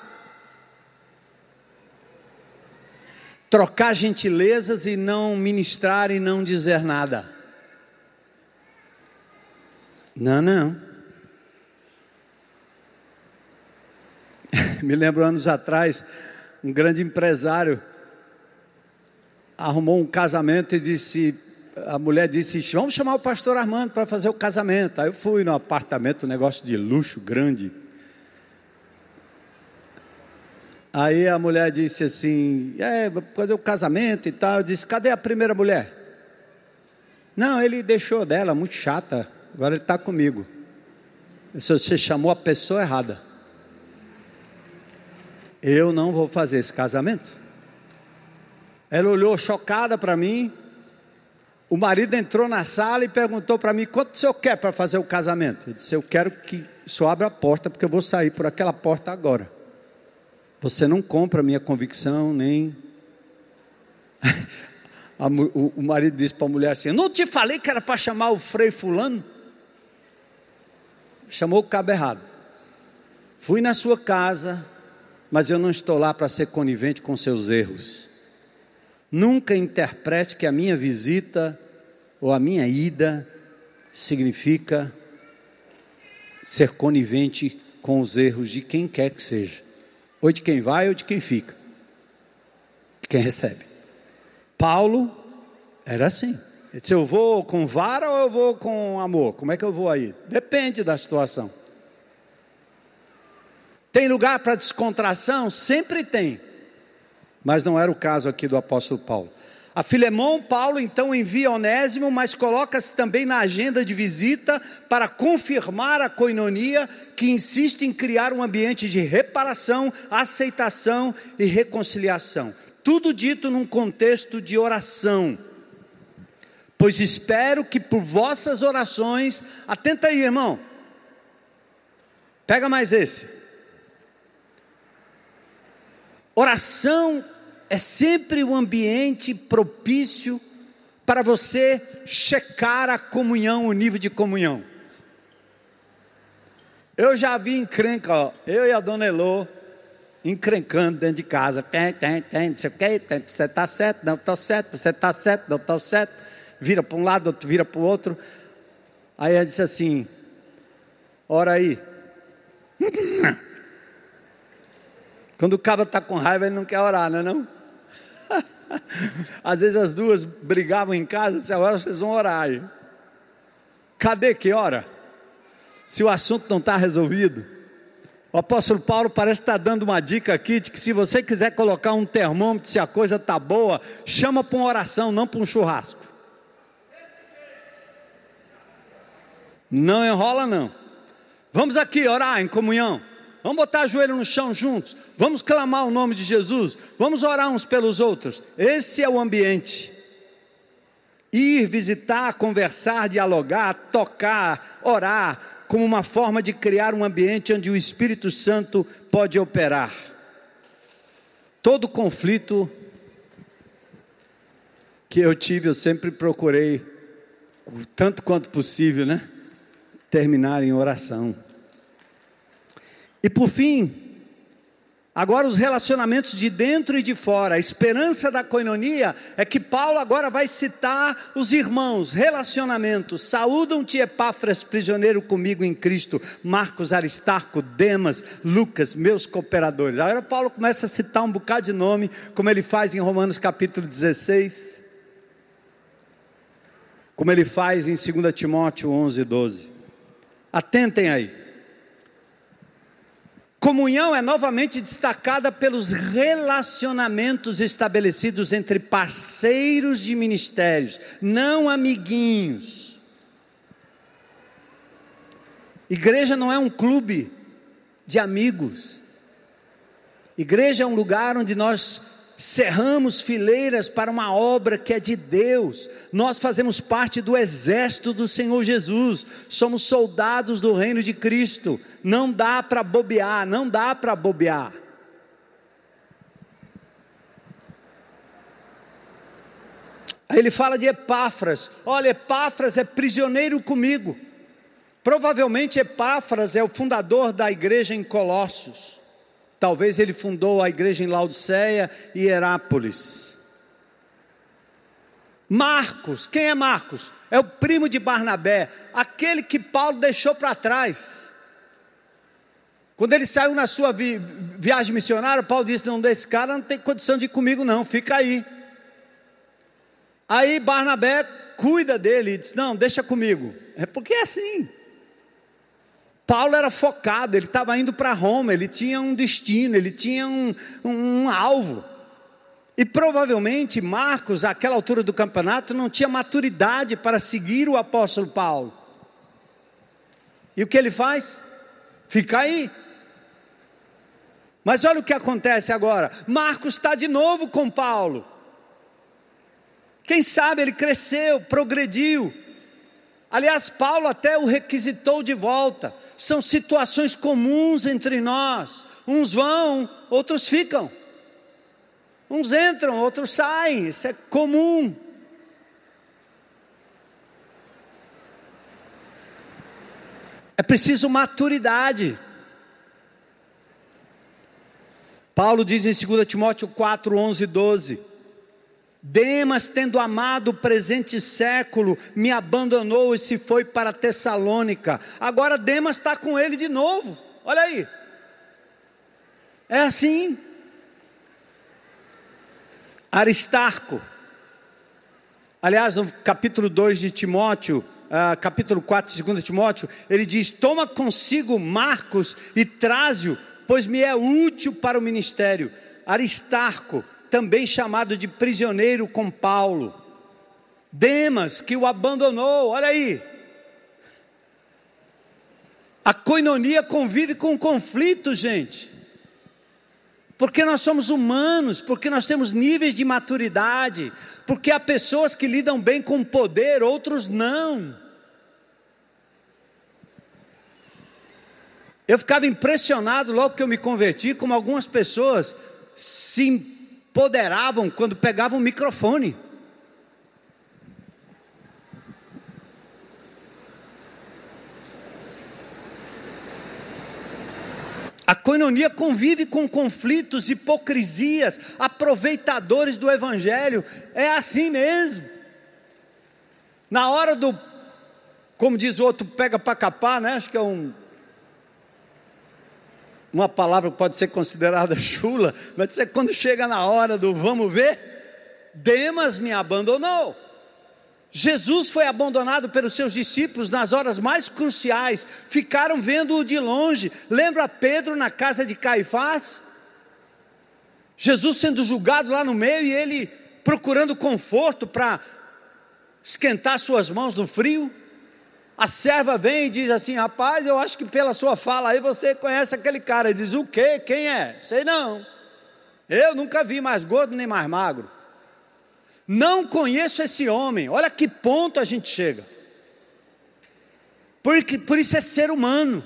trocar gentilezas e não ministrar e não dizer nada. Não, não. Me lembro anos atrás, um grande empresário arrumou um casamento e disse: a mulher disse: Vamos chamar o pastor Armando para fazer o casamento. Aí eu fui no apartamento, um negócio de luxo grande. Aí a mulher disse assim: É, fazer o casamento e tal. Eu disse: Cadê a primeira mulher? Não, ele deixou dela, muito chata. Agora ele está comigo. Disse, Você chamou a pessoa errada. Eu não vou fazer esse casamento. Ela olhou chocada para mim. O marido entrou na sala e perguntou para mim: quanto o senhor quer para fazer o casamento? Eu disse: eu quero que o senhor abra a porta, porque eu vou sair por aquela porta agora. Você não compra a minha convicção, nem. o, o marido disse para a mulher assim: não te falei que era para chamar o frei Fulano? Chamou o cabo errado. Fui na sua casa, mas eu não estou lá para ser conivente com seus erros. Nunca interprete que a minha visita ou a minha ida significa ser conivente com os erros de quem quer que seja, ou de quem vai ou de quem fica, de quem recebe. Paulo era assim. Ele disse: Eu vou com vara ou eu vou com amor? Como é que eu vou aí? Depende da situação. Tem lugar para descontração? Sempre tem. Mas não era o caso aqui do apóstolo Paulo. A Filemão, Paulo então envia Onésimo, mas coloca-se também na agenda de visita para confirmar a coinonia que insiste em criar um ambiente de reparação, aceitação e reconciliação. Tudo dito num contexto de oração. Pois espero que por vossas orações, atenta aí, irmão. Pega mais esse. Oração é sempre um ambiente propício para você checar a comunhão, o nível de comunhão. Eu já vi encrenca, ó, eu e a dona Elô encrencando dentro de casa. Tem, tem, tem, você você está certo, não estou certo, você está certo, não estou certo. Vira para um lado, outro vira para o outro. Aí ela disse assim: Ora aí. Quando o cara está com raiva, ele não quer orar, não é não? Às vezes as duas brigavam em casa, disse, agora vocês vão orar. Cadê que ora? Se o assunto não está resolvido. O apóstolo Paulo parece estar dando uma dica aqui de que se você quiser colocar um termômetro, se a coisa está boa, chama para uma oração, não para um churrasco. Não enrola, não. Vamos aqui orar em comunhão. Vamos botar o joelho no chão juntos. Vamos clamar o nome de Jesus. Vamos orar uns pelos outros. Esse é o ambiente. Ir, visitar, conversar, dialogar, tocar, orar, como uma forma de criar um ambiente onde o Espírito Santo pode operar. Todo conflito que eu tive, eu sempre procurei, tanto quanto possível, né? Terminar em oração. E por fim, Agora, os relacionamentos de dentro e de fora, a esperança da coinonia é que Paulo agora vai citar os irmãos, relacionamentos. Saúdam-te, Epáfras, prisioneiro comigo em Cristo, Marcos, Aristarco, Demas, Lucas, meus cooperadores. Agora, Paulo começa a citar um bocado de nome, como ele faz em Romanos capítulo 16, como ele faz em 2 Timóteo 11, 12. Atentem aí. Comunhão é novamente destacada pelos relacionamentos estabelecidos entre parceiros de ministérios, não amiguinhos. Igreja não é um clube de amigos. Igreja é um lugar onde nós cerramos fileiras para uma obra que é de Deus. Nós fazemos parte do exército do Senhor Jesus, somos soldados do reino de Cristo. Não dá para bobear, não dá para bobear. Aí ele fala de Epáfras. Olha, Epáfras é prisioneiro comigo. Provavelmente Epáfras é o fundador da igreja em Colossos. Talvez ele fundou a igreja em Laodiceia e Herápolis. Marcos, quem é Marcos? É o primo de Barnabé, aquele que Paulo deixou para trás. Quando ele saiu na sua vi viagem missionária, Paulo disse: Não, desse cara não tem condição de ir comigo, não, fica aí. Aí Barnabé cuida dele e diz: Não, deixa comigo. É porque é assim. Paulo era focado, ele estava indo para Roma, ele tinha um destino, ele tinha um, um, um alvo. E provavelmente Marcos, àquela altura do campeonato, não tinha maturidade para seguir o apóstolo Paulo. E o que ele faz? Fica aí. Mas olha o que acontece agora: Marcos está de novo com Paulo. Quem sabe ele cresceu, progrediu. Aliás, Paulo até o requisitou de volta. São situações comuns entre nós. Uns vão, outros ficam. Uns entram, outros saem. Isso é comum. É preciso maturidade. Paulo diz em 2 Timóteo 4, 11 e 12: Demas, tendo amado o presente século, me abandonou e se foi para Tessalônica. Agora Demas está com ele de novo. Olha aí. É assim. Aristarco. Aliás, no capítulo 2 de Timóteo, uh, capítulo 4 de 2 Timóteo, ele diz: Toma consigo Marcos e traze-o, pois me é útil para o ministério. Aristarco também chamado de prisioneiro com Paulo. Demas, que o abandonou, olha aí. A coinonia convive com conflito, gente. Porque nós somos humanos, porque nós temos níveis de maturidade, porque há pessoas que lidam bem com poder, outros não. Eu ficava impressionado logo que eu me converti, como algumas pessoas se poderavam quando pegavam o microfone. A coinonia convive com conflitos, hipocrisias, aproveitadores do evangelho. É assim mesmo. Na hora do como diz o outro, pega para capar, né? Acho que é um, uma palavra que pode ser considerada chula, mas é quando chega na hora do vamos ver, Demas me abandonou. Jesus foi abandonado pelos seus discípulos nas horas mais cruciais, ficaram vendo-o de longe. Lembra Pedro na casa de Caifás? Jesus sendo julgado lá no meio e ele procurando conforto para esquentar suas mãos no frio. A serva vem e diz assim: Rapaz, eu acho que pela sua fala aí você conhece aquele cara. Ele diz: O quê? Quem é? Sei não. Eu nunca vi mais gordo nem mais magro. Não conheço esse homem. Olha que ponto a gente chega. Porque, por isso é ser humano.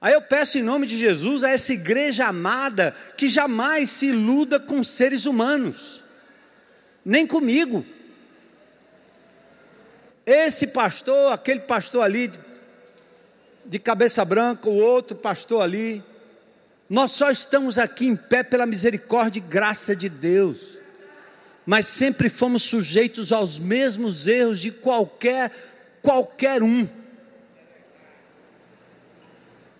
Aí eu peço em nome de Jesus a essa igreja amada que jamais se iluda com seres humanos, nem comigo. Esse pastor, aquele pastor ali, de cabeça branca, o outro pastor ali, nós só estamos aqui em pé pela misericórdia e graça de Deus, mas sempre fomos sujeitos aos mesmos erros de qualquer, qualquer um.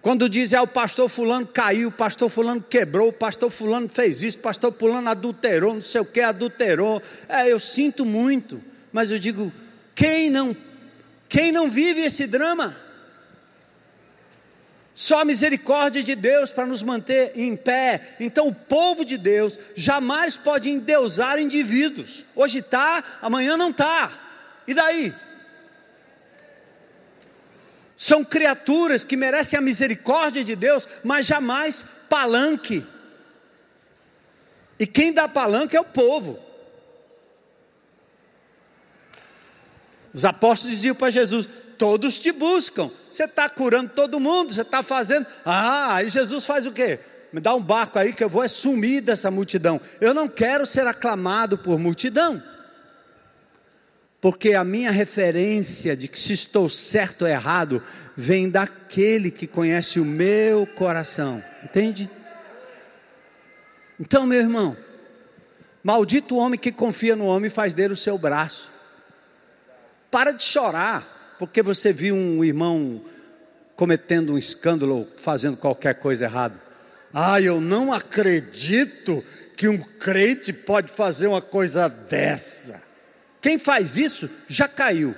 Quando diz é o pastor fulano caiu, o pastor fulano quebrou, o pastor fulano fez isso, o pastor fulano adulterou, não sei o que adulterou. É, eu sinto muito, mas eu digo, quem não, quem não vive esse drama? Só a misericórdia de Deus para nos manter em pé. Então, o povo de Deus jamais pode endeusar indivíduos. Hoje está, amanhã não está. E daí? São criaturas que merecem a misericórdia de Deus, mas jamais palanque. E quem dá palanque é o povo. Os apóstolos diziam para Jesus: Todos te buscam. Você está curando todo mundo, você está fazendo. Ah, aí Jesus faz o quê? Me dá um barco aí que eu vou é sumir dessa multidão. Eu não quero ser aclamado por multidão. Porque a minha referência de que se estou certo ou errado vem daquele que conhece o meu coração. Entende? Então, meu irmão, maldito o homem que confia no homem e faz dele o seu braço. Para de chorar, porque você viu um irmão cometendo um escândalo fazendo qualquer coisa errada. Ah, eu não acredito que um crente pode fazer uma coisa dessa. Quem faz isso já caiu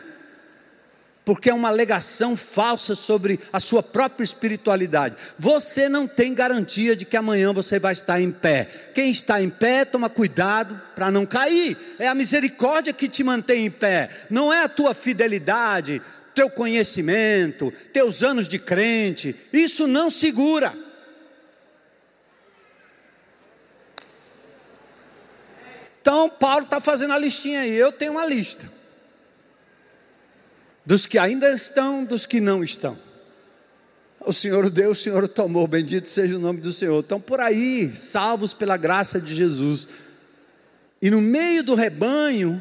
porque é uma alegação falsa sobre a sua própria espiritualidade. Você não tem garantia de que amanhã você vai estar em pé. Quem está em pé, toma cuidado para não cair. É a misericórdia que te mantém em pé, não é a tua fidelidade, teu conhecimento, teus anos de crente. Isso não segura. Então, Paulo está fazendo a listinha aí. Eu tenho uma lista dos que ainda estão, dos que não estão. O Senhor deu, o Senhor tomou, bendito seja o nome do Senhor. Estão por aí, salvos pela graça de Jesus. E no meio do rebanho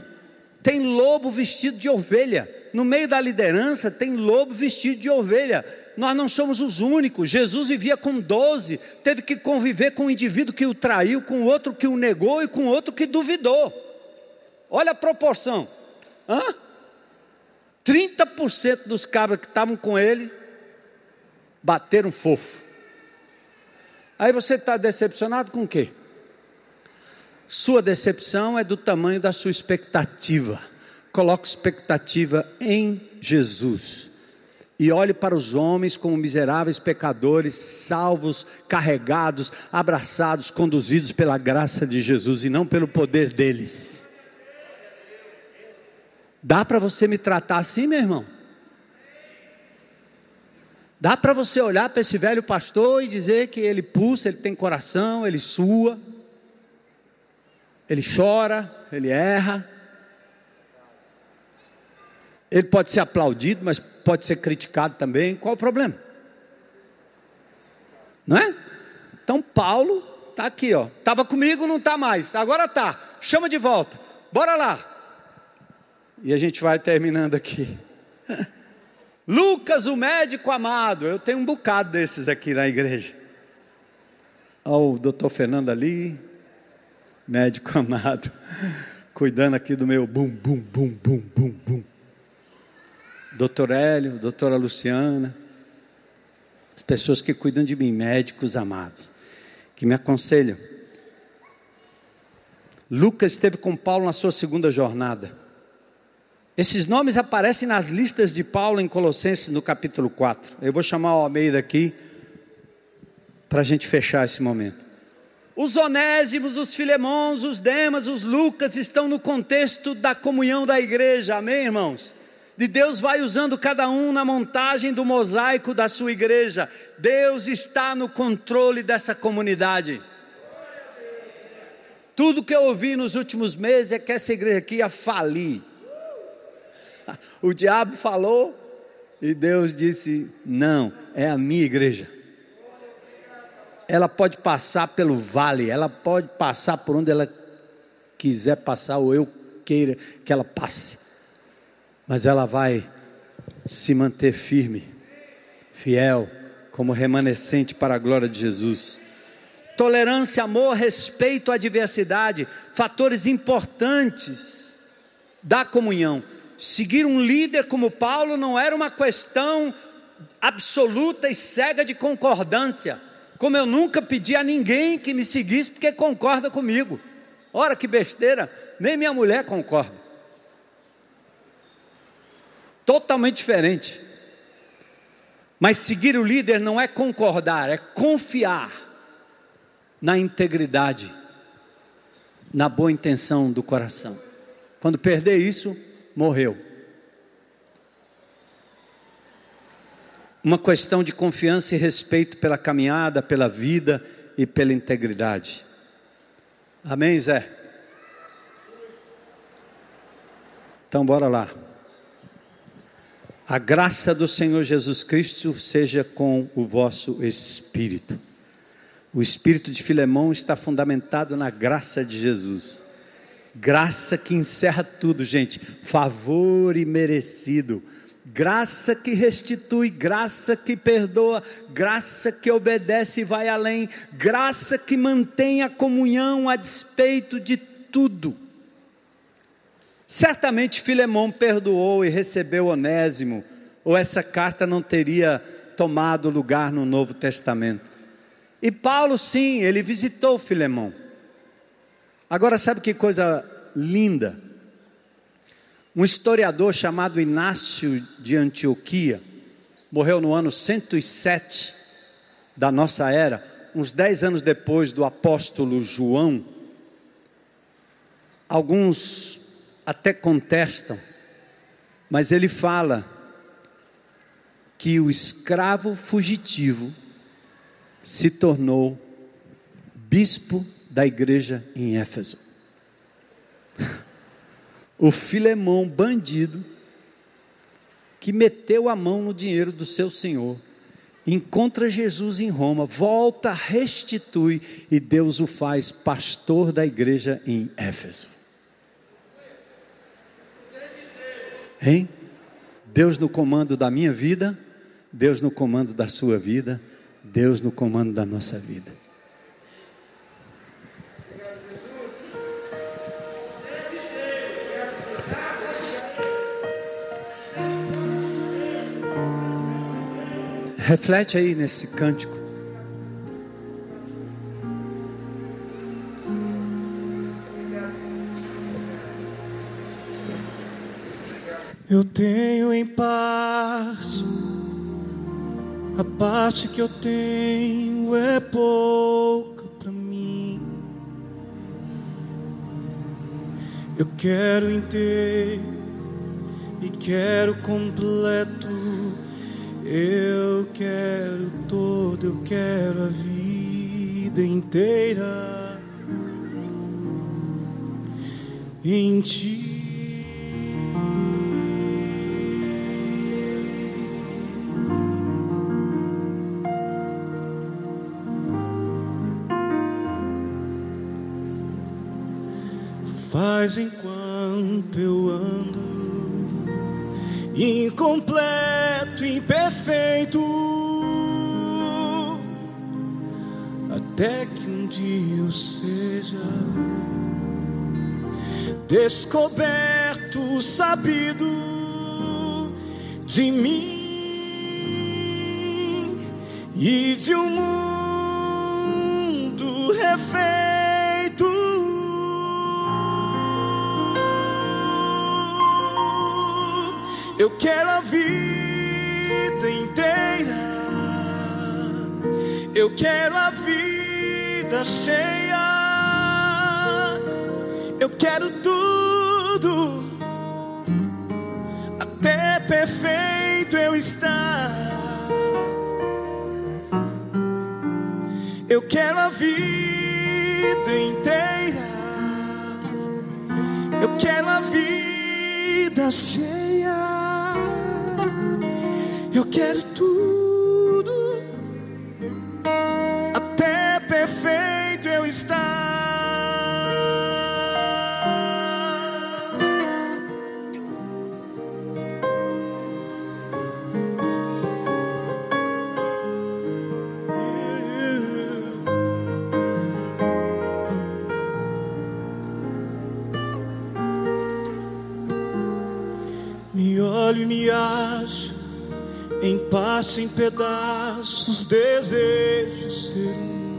tem lobo vestido de ovelha. No meio da liderança tem lobo vestido de ovelha. Nós não somos os únicos. Jesus vivia com doze, teve que conviver com um indivíduo que o traiu, com outro que o negou e com outro que duvidou. Olha a proporção. Hã? 30% dos cabras que estavam com ele bateram fofo. Aí você está decepcionado com o quê? Sua decepção é do tamanho da sua expectativa. Coloque expectativa em Jesus. E olhe para os homens como miseráveis pecadores, salvos, carregados, abraçados, conduzidos pela graça de Jesus e não pelo poder deles. Dá para você me tratar assim, meu irmão? Dá para você olhar para esse velho pastor e dizer que ele pulsa, ele tem coração, ele sua, ele chora, ele erra. Ele pode ser aplaudido, mas pode ser criticado também. Qual o problema? Não é? Então Paulo está aqui, ó. Estava comigo, não está mais. Agora está. Chama de volta. Bora lá. E a gente vai terminando aqui. Lucas, o médico amado. Eu tenho um bocado desses aqui na igreja. Olha o doutor Fernando ali, médico amado, cuidando aqui do meu bum, bum, bum, bum, bum, bum. doutor Hélio, doutora Luciana, as pessoas que cuidam de mim, médicos amados, que me aconselham. Lucas esteve com Paulo na sua segunda jornada. Esses nomes aparecem nas listas de Paulo em Colossenses no capítulo 4. Eu vou chamar o Almeida aqui para a gente fechar esse momento. Os onésimos, os filemons, os demas, os lucas estão no contexto da comunhão da igreja, amém, irmãos? De Deus vai usando cada um na montagem do mosaico da sua igreja. Deus está no controle dessa comunidade. Tudo que eu ouvi nos últimos meses é que essa igreja aqui ia falir. O diabo falou e Deus disse: Não, é a minha igreja. Ela pode passar pelo vale, ela pode passar por onde ela quiser passar, ou eu queira que ela passe, mas ela vai se manter firme, fiel, como remanescente para a glória de Jesus tolerância, amor, respeito à diversidade, fatores importantes da comunhão. Seguir um líder como Paulo não era uma questão absoluta e cega de concordância, como eu nunca pedi a ninguém que me seguisse porque concorda comigo. Ora que besteira, nem minha mulher concorda. Totalmente diferente. Mas seguir o líder não é concordar, é confiar na integridade, na boa intenção do coração. Quando perder isso, morreu. Uma questão de confiança e respeito pela caminhada, pela vida e pela integridade. Amém, Zé? Então, bora lá. A graça do Senhor Jesus Cristo seja com o vosso espírito. O espírito de Filemão está fundamentado na graça de Jesus. Graça que encerra tudo, gente. Favor imerecido. Graça que restitui, graça que perdoa, graça que obedece e vai além, graça que mantém a comunhão a despeito de tudo. Certamente Filemão perdoou e recebeu Onésimo, ou essa carta não teria tomado lugar no Novo Testamento. E Paulo, sim, ele visitou Filemão. Agora, sabe que coisa linda? Um historiador chamado Inácio de Antioquia, morreu no ano 107 da nossa era, uns dez anos depois do apóstolo João. Alguns até contestam, mas ele fala que o escravo fugitivo se tornou bispo da igreja em Éfeso. O Filemão, bandido, que meteu a mão no dinheiro do seu senhor, encontra Jesus em Roma, volta, restitui e Deus o faz pastor da igreja em Éfeso. Hein? Deus no comando da minha vida, Deus no comando da sua vida, Deus no comando da nossa vida. Reflete aí nesse cântico. Eu tenho em paz a parte que eu tenho é pouca para mim. Eu quero inteiro e quero completo. Eu quero todo, eu quero a vida inteira em ti. Mas enquanto eu ando incompleto, imperfeito, até que um dia eu seja descoberto, sabido de mim e de um mundo refeito. Eu quero a vida eu quero a vida cheia, eu quero tudo, até perfeito eu estar. Eu quero a vida inteira. Eu quero a vida cheia. Eu quero tudo. Pedaços, desejo ser um.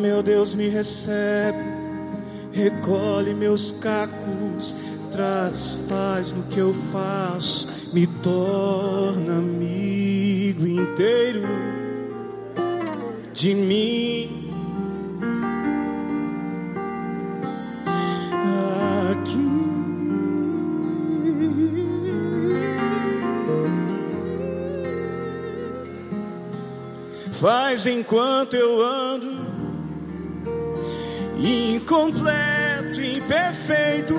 Meu Deus me recebe, recolhe meus cacos, traz paz no que eu faço, me torna amigo inteiro de mim. Faz enquanto eu ando incompleto, imperfeito,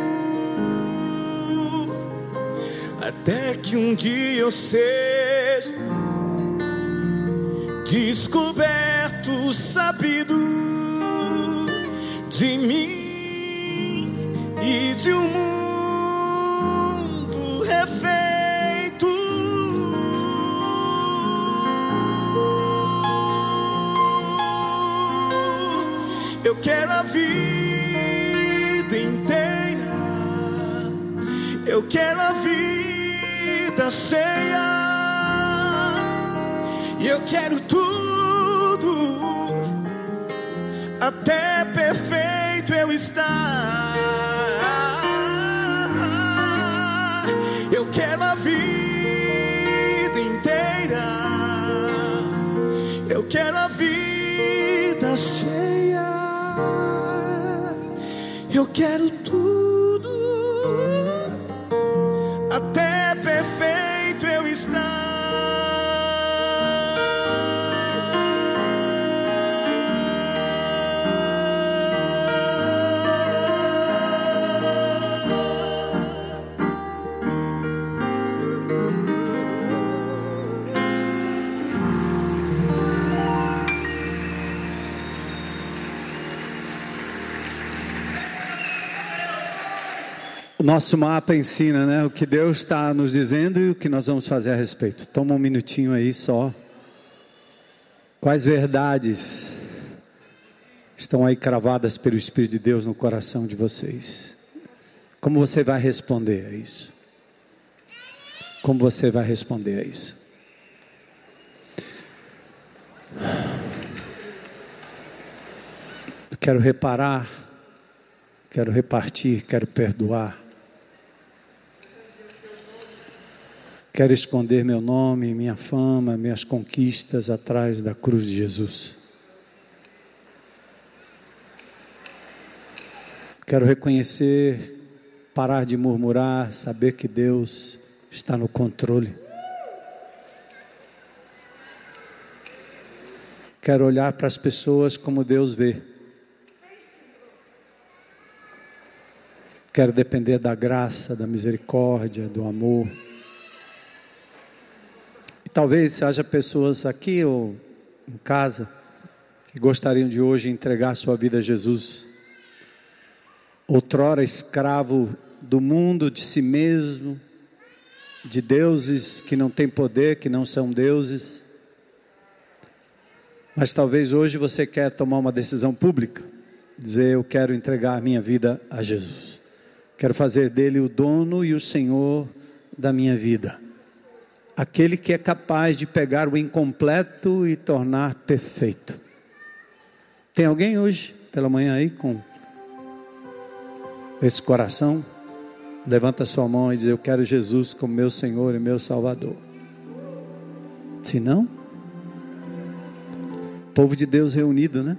até que um dia eu seja descoberto, sabido de mim e de um mundo eu quero a vida cheia, e eu quero tudo. Até perfeito eu estar. Eu quero a vida inteira, eu quero a vida cheia, eu quero nosso mapa ensina, né? O que Deus está nos dizendo e o que nós vamos fazer a respeito. Toma um minutinho aí só. Quais verdades estão aí cravadas pelo Espírito de Deus no coração de vocês? Como você vai responder a isso? Como você vai responder a isso? Eu quero reparar, quero repartir, quero perdoar. Quero esconder meu nome, minha fama, minhas conquistas atrás da cruz de Jesus. Quero reconhecer, parar de murmurar, saber que Deus está no controle. Quero olhar para as pessoas como Deus vê. Quero depender da graça, da misericórdia, do amor. Talvez haja pessoas aqui ou em casa que gostariam de hoje entregar sua vida a Jesus. Outrora escravo do mundo, de si mesmo, de deuses que não têm poder, que não são deuses. Mas talvez hoje você quer tomar uma decisão pública, dizer eu quero entregar minha vida a Jesus. Quero fazer dele o dono e o senhor da minha vida. Aquele que é capaz de pegar o incompleto e tornar perfeito. Tem alguém hoje, pela manhã aí, com esse coração? Levanta sua mão e diz: Eu quero Jesus como meu Senhor e meu Salvador. Se não, povo de Deus reunido, né?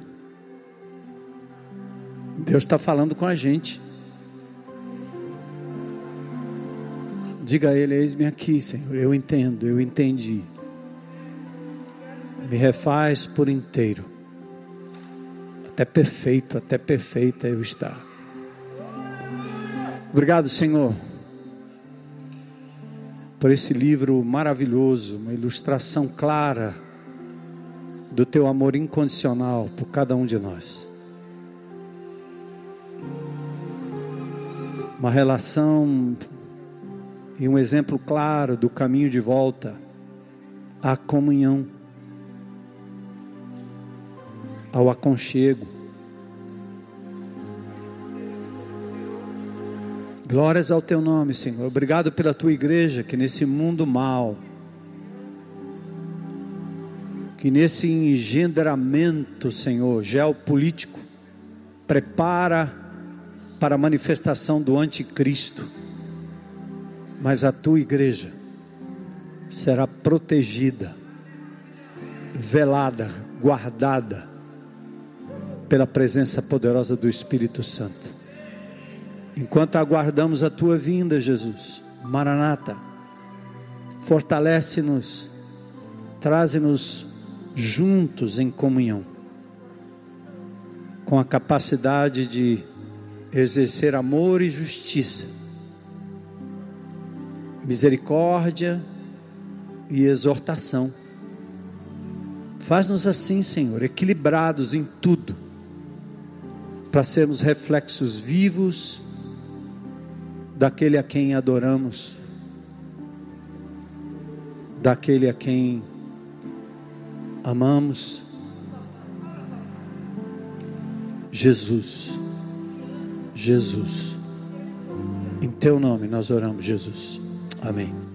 Deus está falando com a gente. Diga a Ele: Eis-me aqui, Senhor. Eu entendo, eu entendi. Me refaz por inteiro. Até perfeito, até perfeita eu estar. Obrigado, Senhor, por esse livro maravilhoso, uma ilustração clara do teu amor incondicional por cada um de nós. Uma relação e um exemplo claro do caminho de volta à comunhão, ao aconchego. Glórias ao teu nome, Senhor. Obrigado pela tua igreja que nesse mundo mal, que nesse engendramento, Senhor, geopolítico, prepara para a manifestação do anticristo mas a tua igreja será protegida, velada, guardada pela presença poderosa do Espírito Santo. Enquanto aguardamos a tua vinda, Jesus, Maranata, fortalece-nos, traze-nos juntos em comunhão, com a capacidade de exercer amor e justiça misericórdia e exortação. Faz-nos assim, Senhor, equilibrados em tudo, para sermos reflexos vivos daquele a quem adoramos, daquele a quem amamos. Jesus, Jesus, em teu nome nós oramos, Jesus. Amém.